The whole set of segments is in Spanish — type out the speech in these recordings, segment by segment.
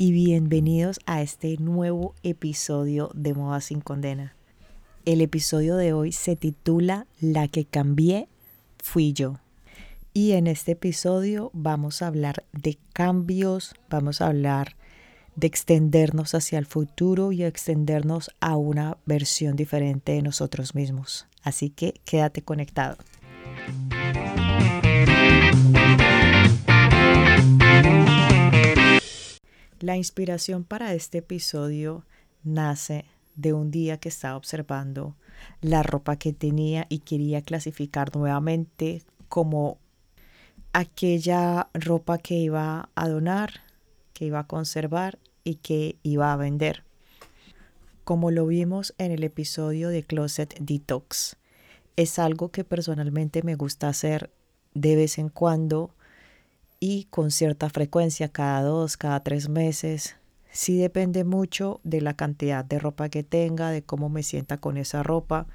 y bienvenidos a este nuevo episodio de Moda sin Condena. El episodio de hoy se titula La que cambié fui yo. Y en este episodio vamos a hablar de cambios, vamos a hablar de extendernos hacia el futuro y extendernos a una versión diferente de nosotros mismos. Así que quédate conectado. La inspiración para este episodio nace de un día que estaba observando la ropa que tenía y quería clasificar nuevamente como aquella ropa que iba a donar, que iba a conservar y que iba a vender. Como lo vimos en el episodio de Closet Detox, es algo que personalmente me gusta hacer de vez en cuando y con cierta frecuencia, cada dos, cada tres meses. Sí depende mucho de la cantidad de ropa que tenga, de cómo me sienta con esa ropa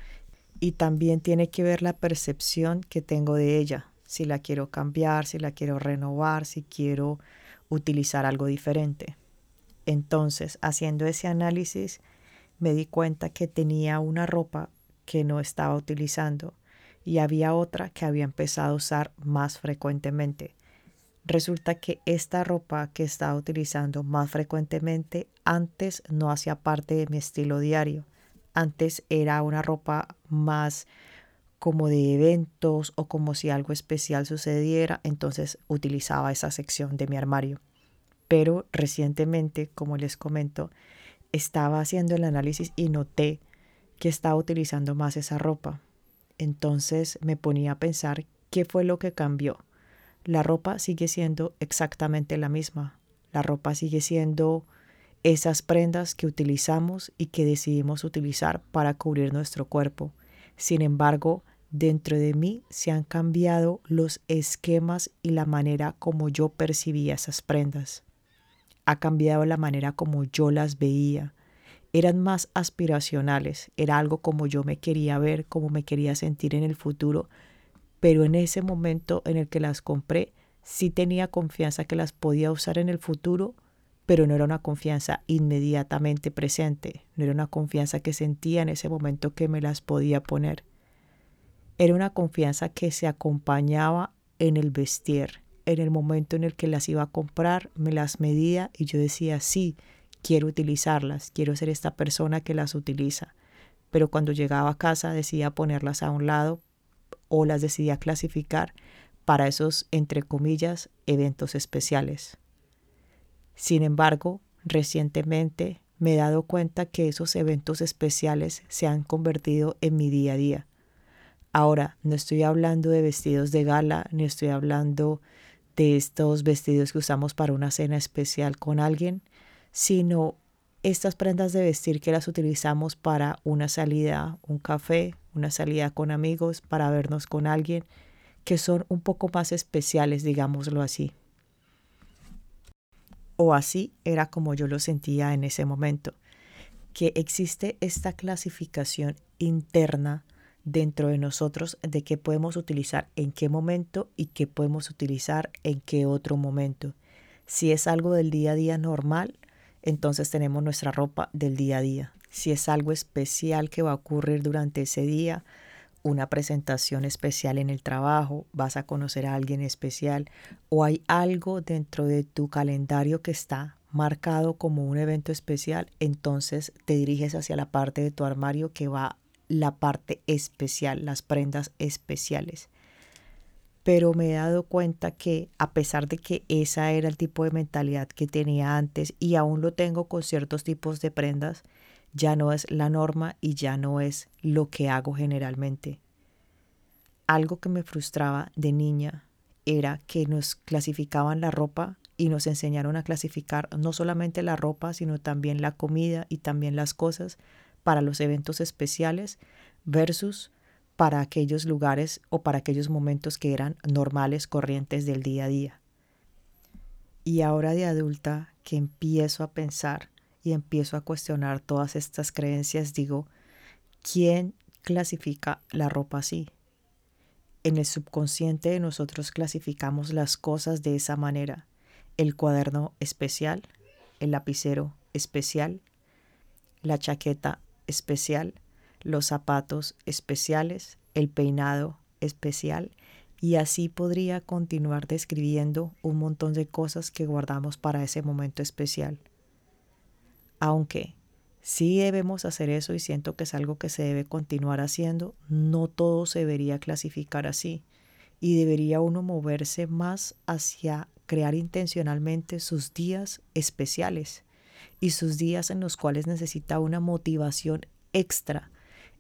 y también tiene que ver la percepción que tengo de ella, si la quiero cambiar, si la quiero renovar, si quiero utilizar algo diferente. Entonces, haciendo ese análisis, me di cuenta que tenía una ropa que no estaba utilizando y había otra que había empezado a usar más frecuentemente. Resulta que esta ropa que estaba utilizando más frecuentemente antes no hacía parte de mi estilo diario. Antes era una ropa más como de eventos o como si algo especial sucediera, entonces utilizaba esa sección de mi armario. Pero recientemente, como les comento, estaba haciendo el análisis y noté que estaba utilizando más esa ropa. Entonces me ponía a pensar qué fue lo que cambió. La ropa sigue siendo exactamente la misma. La ropa sigue siendo esas prendas que utilizamos y que decidimos utilizar para cubrir nuestro cuerpo. Sin embargo, dentro de mí se han cambiado los esquemas y la manera como yo percibía esas prendas ha cambiado la manera como yo las veía. Eran más aspiracionales, era algo como yo me quería ver, como me quería sentir en el futuro, pero en ese momento en el que las compré, sí tenía confianza que las podía usar en el futuro, pero no era una confianza inmediatamente presente, no era una confianza que sentía en ese momento que me las podía poner. Era una confianza que se acompañaba en el vestir, en el momento en el que las iba a comprar, me las medía y yo decía, sí, quiero utilizarlas, quiero ser esta persona que las utiliza. Pero cuando llegaba a casa decidía ponerlas a un lado o las decidía clasificar para esos, entre comillas, eventos especiales. Sin embargo, recientemente me he dado cuenta que esos eventos especiales se han convertido en mi día a día. Ahora, no estoy hablando de vestidos de gala, ni estoy hablando de estos vestidos que usamos para una cena especial con alguien, sino estas prendas de vestir que las utilizamos para una salida, un café, una salida con amigos, para vernos con alguien, que son un poco más especiales, digámoslo así. O así era como yo lo sentía en ese momento, que existe esta clasificación interna dentro de nosotros de qué podemos utilizar en qué momento y qué podemos utilizar en qué otro momento. Si es algo del día a día normal, entonces tenemos nuestra ropa del día a día. Si es algo especial que va a ocurrir durante ese día, una presentación especial en el trabajo, vas a conocer a alguien especial o hay algo dentro de tu calendario que está marcado como un evento especial, entonces te diriges hacia la parte de tu armario que va la parte especial, las prendas especiales. Pero me he dado cuenta que a pesar de que esa era el tipo de mentalidad que tenía antes y aún lo tengo con ciertos tipos de prendas, ya no es la norma y ya no es lo que hago generalmente. Algo que me frustraba de niña era que nos clasificaban la ropa y nos enseñaron a clasificar no solamente la ropa, sino también la comida y también las cosas para los eventos especiales versus para aquellos lugares o para aquellos momentos que eran normales, corrientes del día a día. Y ahora de adulta que empiezo a pensar y empiezo a cuestionar todas estas creencias, digo, ¿quién clasifica la ropa así? En el subconsciente de nosotros clasificamos las cosas de esa manera. El cuaderno especial, el lapicero especial, la chaqueta especial, los zapatos especiales, el peinado especial y así podría continuar describiendo un montón de cosas que guardamos para ese momento especial. Aunque sí debemos hacer eso y siento que es algo que se debe continuar haciendo, no todo se debería clasificar así y debería uno moverse más hacia crear intencionalmente sus días especiales y sus días en los cuales necesita una motivación extra,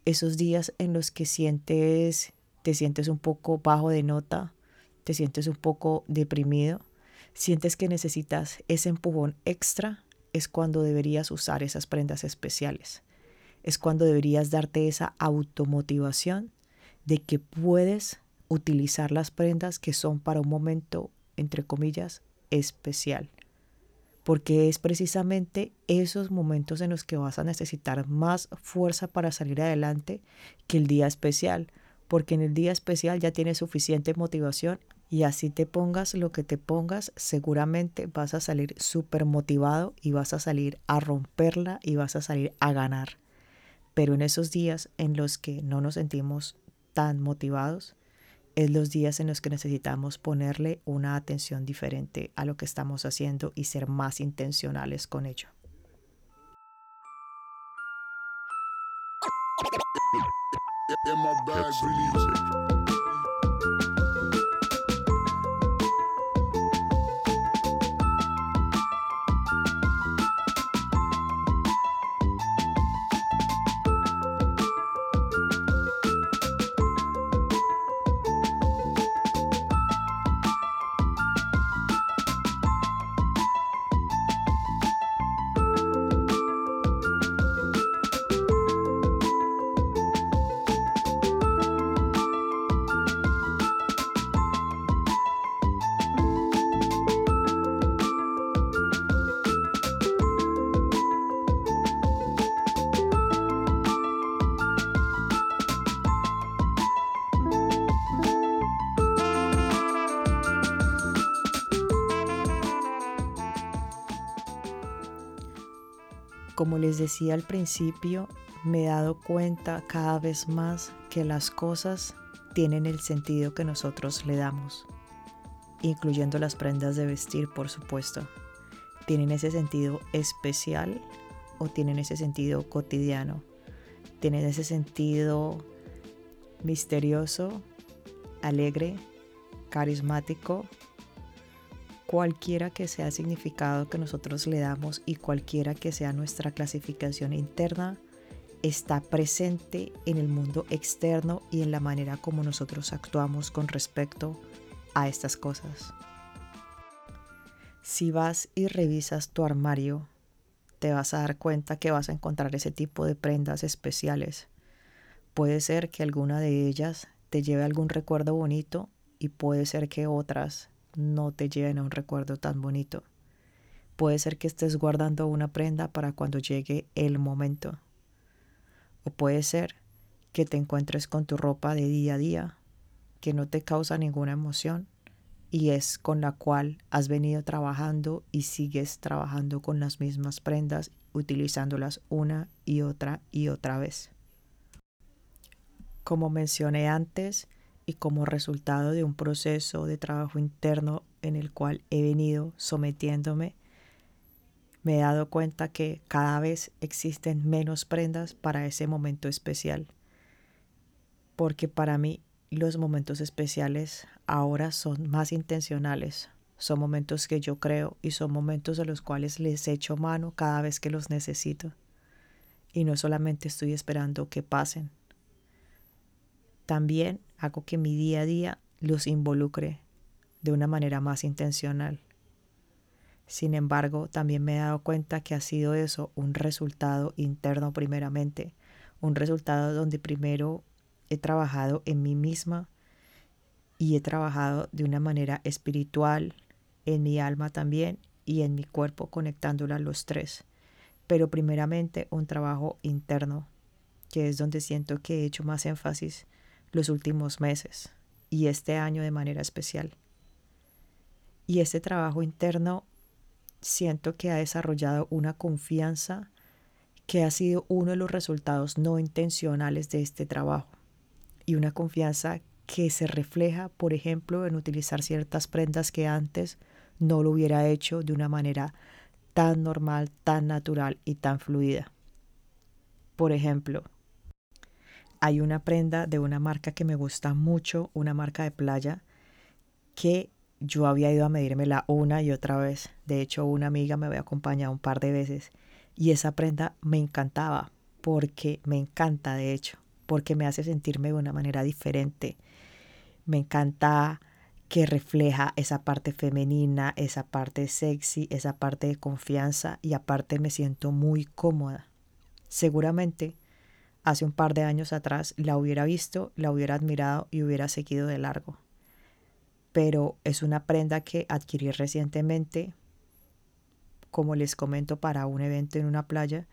esos días en los que sientes te sientes un poco bajo de nota, te sientes un poco deprimido, sientes que necesitas ese empujón extra, es cuando deberías usar esas prendas especiales. Es cuando deberías darte esa automotivación de que puedes utilizar las prendas que son para un momento, entre comillas, especial. Porque es precisamente esos momentos en los que vas a necesitar más fuerza para salir adelante que el día especial porque en el día especial ya tienes suficiente motivación y así te pongas lo que te pongas, seguramente vas a salir súper motivado y vas a salir a romperla y vas a salir a ganar. Pero en esos días en los que no nos sentimos tan motivados, es los días en los que necesitamos ponerle una atención diferente a lo que estamos haciendo y ser más intencionales con ello. Como les decía al principio, me he dado cuenta cada vez más que las cosas tienen el sentido que nosotros le damos, incluyendo las prendas de vestir, por supuesto. ¿Tienen ese sentido especial o tienen ese sentido cotidiano? ¿Tienen ese sentido misterioso, alegre, carismático cualquiera que sea el significado que nosotros le damos y cualquiera que sea nuestra clasificación interna, está presente en el mundo externo y en la manera como nosotros actuamos con respecto a estas cosas. Si vas y revisas tu armario, te vas a dar cuenta que vas a encontrar ese tipo de prendas especiales. Puede ser que alguna de ellas te lleve algún recuerdo bonito y puede ser que otras no te lleven a un recuerdo tan bonito. Puede ser que estés guardando una prenda para cuando llegue el momento. O puede ser que te encuentres con tu ropa de día a día, que no te causa ninguna emoción y es con la cual has venido trabajando y sigues trabajando con las mismas prendas, utilizándolas una y otra y otra vez. Como mencioné antes, y como resultado de un proceso de trabajo interno en el cual he venido sometiéndome, me he dado cuenta que cada vez existen menos prendas para ese momento especial. Porque para mí los momentos especiales ahora son más intencionales. Son momentos que yo creo y son momentos a los cuales les echo mano cada vez que los necesito. Y no solamente estoy esperando que pasen. También hago que mi día a día los involucre de una manera más intencional. Sin embargo, también me he dado cuenta que ha sido eso un resultado interno primeramente, un resultado donde primero he trabajado en mí misma y he trabajado de una manera espiritual, en mi alma también y en mi cuerpo conectándola los tres. Pero primeramente un trabajo interno, que es donde siento que he hecho más énfasis los últimos meses y este año de manera especial. Y este trabajo interno siento que ha desarrollado una confianza que ha sido uno de los resultados no intencionales de este trabajo y una confianza que se refleja, por ejemplo, en utilizar ciertas prendas que antes no lo hubiera hecho de una manera tan normal, tan natural y tan fluida. Por ejemplo, hay una prenda de una marca que me gusta mucho, una marca de playa, que yo había ido a medírmela una y otra vez. De hecho, una amiga me había acompañado un par de veces y esa prenda me encantaba porque me encanta, de hecho, porque me hace sentirme de una manera diferente. Me encanta que refleja esa parte femenina, esa parte sexy, esa parte de confianza y aparte me siento muy cómoda. Seguramente hace un par de años atrás la hubiera visto, la hubiera admirado y hubiera seguido de largo. Pero es una prenda que adquirí recientemente, como les comento, para un evento en una playa.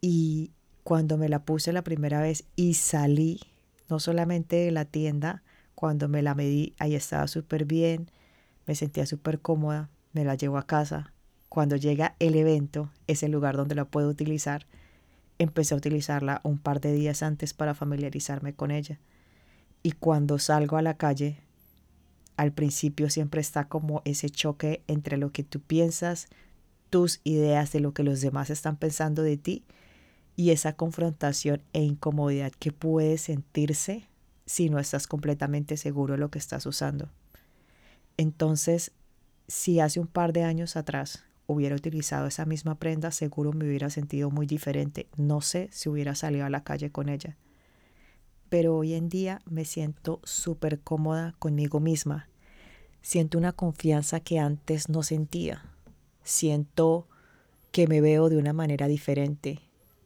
Y cuando me la puse la primera vez y salí, no solamente de la tienda, cuando me la medí, ahí estaba súper bien, me sentía súper cómoda, me la llevo a casa. Cuando llega el evento, es el lugar donde la puedo utilizar. Empecé a utilizarla un par de días antes para familiarizarme con ella. Y cuando salgo a la calle, al principio siempre está como ese choque entre lo que tú piensas, tus ideas de lo que los demás están pensando de ti y esa confrontación e incomodidad que puede sentirse si no estás completamente seguro de lo que estás usando. Entonces, si hace un par de años atrás hubiera utilizado esa misma prenda, seguro me hubiera sentido muy diferente. No sé si hubiera salido a la calle con ella. Pero hoy en día me siento súper cómoda conmigo misma. Siento una confianza que antes no sentía. Siento que me veo de una manera diferente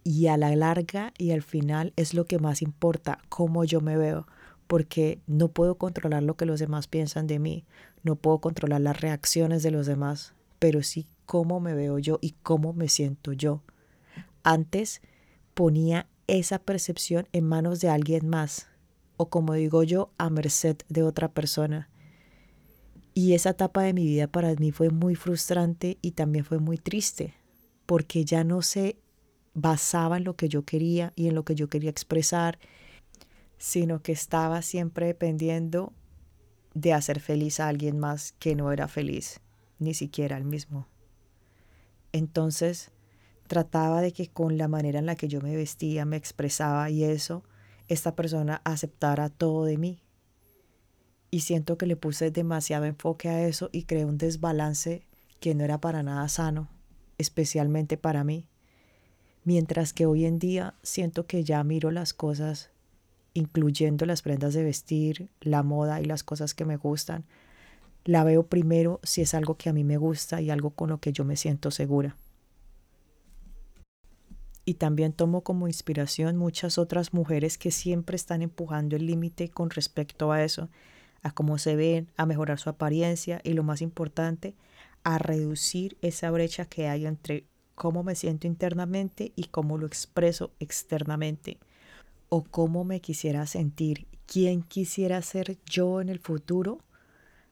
y a la larga y al final es lo que más importa, cómo yo me veo, porque no puedo controlar lo que los demás piensan de mí, no puedo controlar las reacciones de los demás, pero sí cómo me veo yo y cómo me siento yo. Antes ponía esa percepción en manos de alguien más, o como digo yo, a merced de otra persona. Y esa etapa de mi vida para mí fue muy frustrante y también fue muy triste, porque ya no sé basaba en lo que yo quería y en lo que yo quería expresar, sino que estaba siempre dependiendo de hacer feliz a alguien más que no era feliz, ni siquiera el mismo. Entonces, trataba de que con la manera en la que yo me vestía, me expresaba y eso, esta persona aceptara todo de mí. Y siento que le puse demasiado enfoque a eso y creé un desbalance que no era para nada sano, especialmente para mí. Mientras que hoy en día siento que ya miro las cosas, incluyendo las prendas de vestir, la moda y las cosas que me gustan, la veo primero si es algo que a mí me gusta y algo con lo que yo me siento segura. Y también tomo como inspiración muchas otras mujeres que siempre están empujando el límite con respecto a eso, a cómo se ven, a mejorar su apariencia y lo más importante, a reducir esa brecha que hay entre cómo me siento internamente y cómo lo expreso externamente. O cómo me quisiera sentir, quién quisiera ser yo en el futuro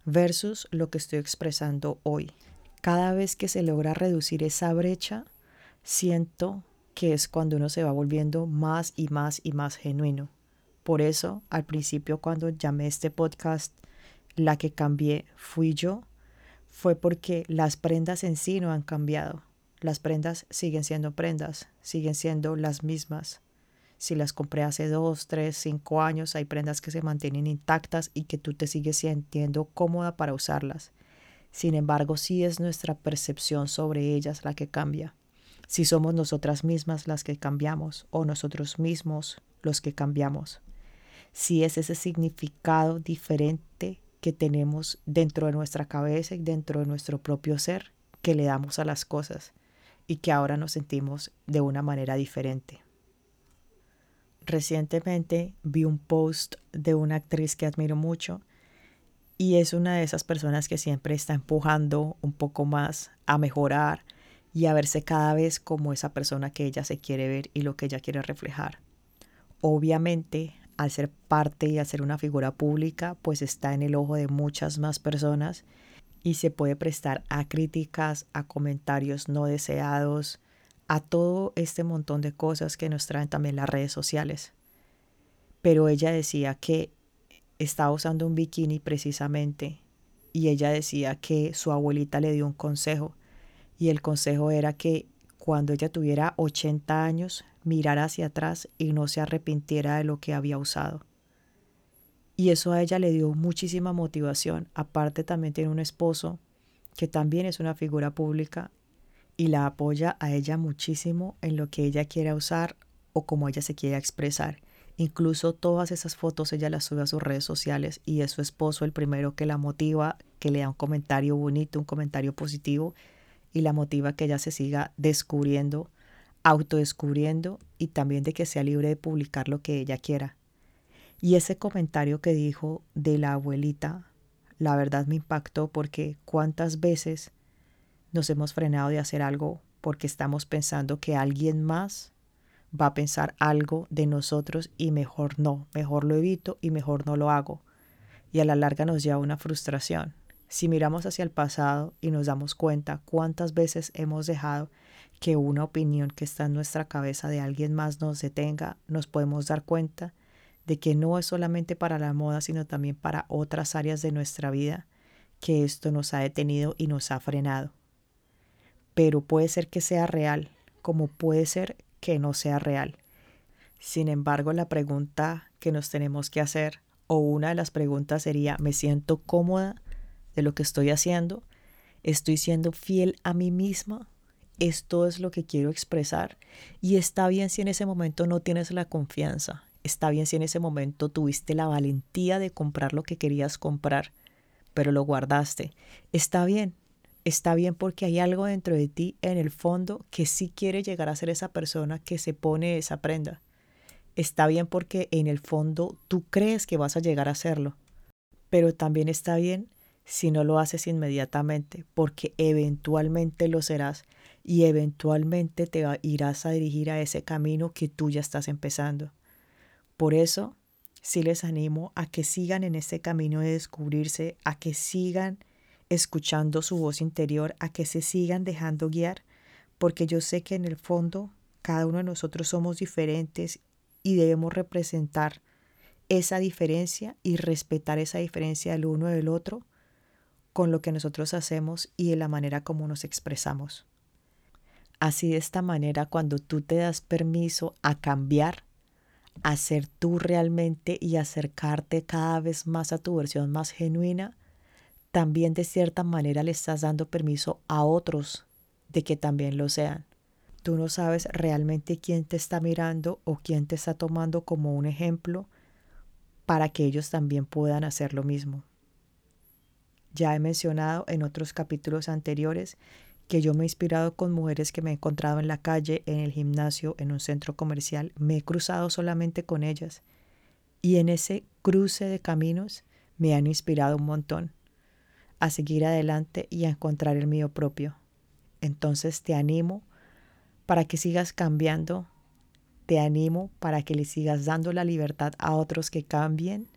versus lo que estoy expresando hoy. Cada vez que se logra reducir esa brecha, siento que es cuando uno se va volviendo más y más y más genuino. Por eso, al principio cuando llamé este podcast, la que cambié fui yo, fue porque las prendas en sí no han cambiado. Las prendas siguen siendo prendas, siguen siendo las mismas. Si las compré hace dos, tres, cinco años, hay prendas que se mantienen intactas y que tú te sigues sintiendo cómoda para usarlas. Sin embargo, sí es nuestra percepción sobre ellas la que cambia. Si somos nosotras mismas las que cambiamos o nosotros mismos los que cambiamos. Si es ese significado diferente que tenemos dentro de nuestra cabeza y dentro de nuestro propio ser que le damos a las cosas y que ahora nos sentimos de una manera diferente. Recientemente vi un post de una actriz que admiro mucho y es una de esas personas que siempre está empujando un poco más a mejorar y a verse cada vez como esa persona que ella se quiere ver y lo que ella quiere reflejar. Obviamente, al ser parte y al ser una figura pública, pues está en el ojo de muchas más personas y se puede prestar a críticas, a comentarios no deseados, a todo este montón de cosas que nos traen también las redes sociales. Pero ella decía que estaba usando un bikini precisamente y ella decía que su abuelita le dio un consejo y el consejo era que cuando ella tuviera 80 años mirara hacia atrás y no se arrepintiera de lo que había usado. Y eso a ella le dio muchísima motivación. Aparte también tiene un esposo que también es una figura pública y la apoya a ella muchísimo en lo que ella quiera usar o como ella se quiera expresar. Incluso todas esas fotos ella las sube a sus redes sociales y es su esposo el primero que la motiva, que le da un comentario bonito, un comentario positivo y la motiva que ella se siga descubriendo, autodescubriendo y también de que sea libre de publicar lo que ella quiera. Y ese comentario que dijo de la abuelita, la verdad me impactó porque cuántas veces nos hemos frenado de hacer algo porque estamos pensando que alguien más va a pensar algo de nosotros y mejor no, mejor lo evito y mejor no lo hago. Y a la larga nos lleva una frustración. Si miramos hacia el pasado y nos damos cuenta cuántas veces hemos dejado que una opinión que está en nuestra cabeza de alguien más nos detenga, nos podemos dar cuenta de que no es solamente para la moda, sino también para otras áreas de nuestra vida que esto nos ha detenido y nos ha frenado. Pero puede ser que sea real, como puede ser que no sea real. Sin embargo, la pregunta que nos tenemos que hacer, o una de las preguntas sería, ¿me siento cómoda de lo que estoy haciendo? ¿Estoy siendo fiel a mí misma? Esto es lo que quiero expresar. Y está bien si en ese momento no tienes la confianza, Está bien si en ese momento tuviste la valentía de comprar lo que querías comprar, pero lo guardaste. Está bien, está bien porque hay algo dentro de ti en el fondo que sí quiere llegar a ser esa persona que se pone esa prenda. Está bien porque en el fondo tú crees que vas a llegar a hacerlo. Pero también está bien si no lo haces inmediatamente, porque eventualmente lo serás y eventualmente te irás a dirigir a ese camino que tú ya estás empezando. Por eso, sí les animo a que sigan en este camino de descubrirse, a que sigan escuchando su voz interior, a que se sigan dejando guiar, porque yo sé que en el fondo cada uno de nosotros somos diferentes y debemos representar esa diferencia y respetar esa diferencia del uno del otro con lo que nosotros hacemos y de la manera como nos expresamos. Así de esta manera, cuando tú te das permiso a cambiar, a ser tú realmente y acercarte cada vez más a tu versión más genuina, también de cierta manera le estás dando permiso a otros de que también lo sean. Tú no sabes realmente quién te está mirando o quién te está tomando como un ejemplo para que ellos también puedan hacer lo mismo. Ya he mencionado en otros capítulos anteriores que yo me he inspirado con mujeres que me he encontrado en la calle, en el gimnasio, en un centro comercial. Me he cruzado solamente con ellas. Y en ese cruce de caminos me han inspirado un montón a seguir adelante y a encontrar el mío propio. Entonces te animo para que sigas cambiando, te animo para que le sigas dando la libertad a otros que cambien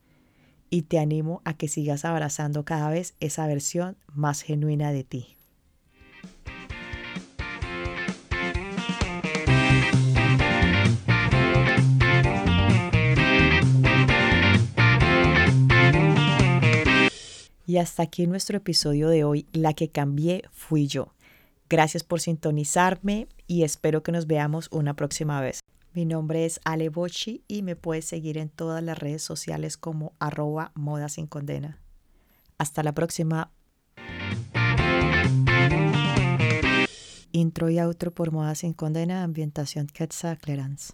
y te animo a que sigas abrazando cada vez esa versión más genuina de ti. Y hasta aquí nuestro episodio de hoy. La que cambié fui yo. Gracias por sintonizarme y espero que nos veamos una próxima vez. Mi nombre es Ale Bochi y me puedes seguir en todas las redes sociales como arroba moda sin condena. Hasta la próxima. Intro y outro por Moda sin condena, ambientación Quetzal Clarence.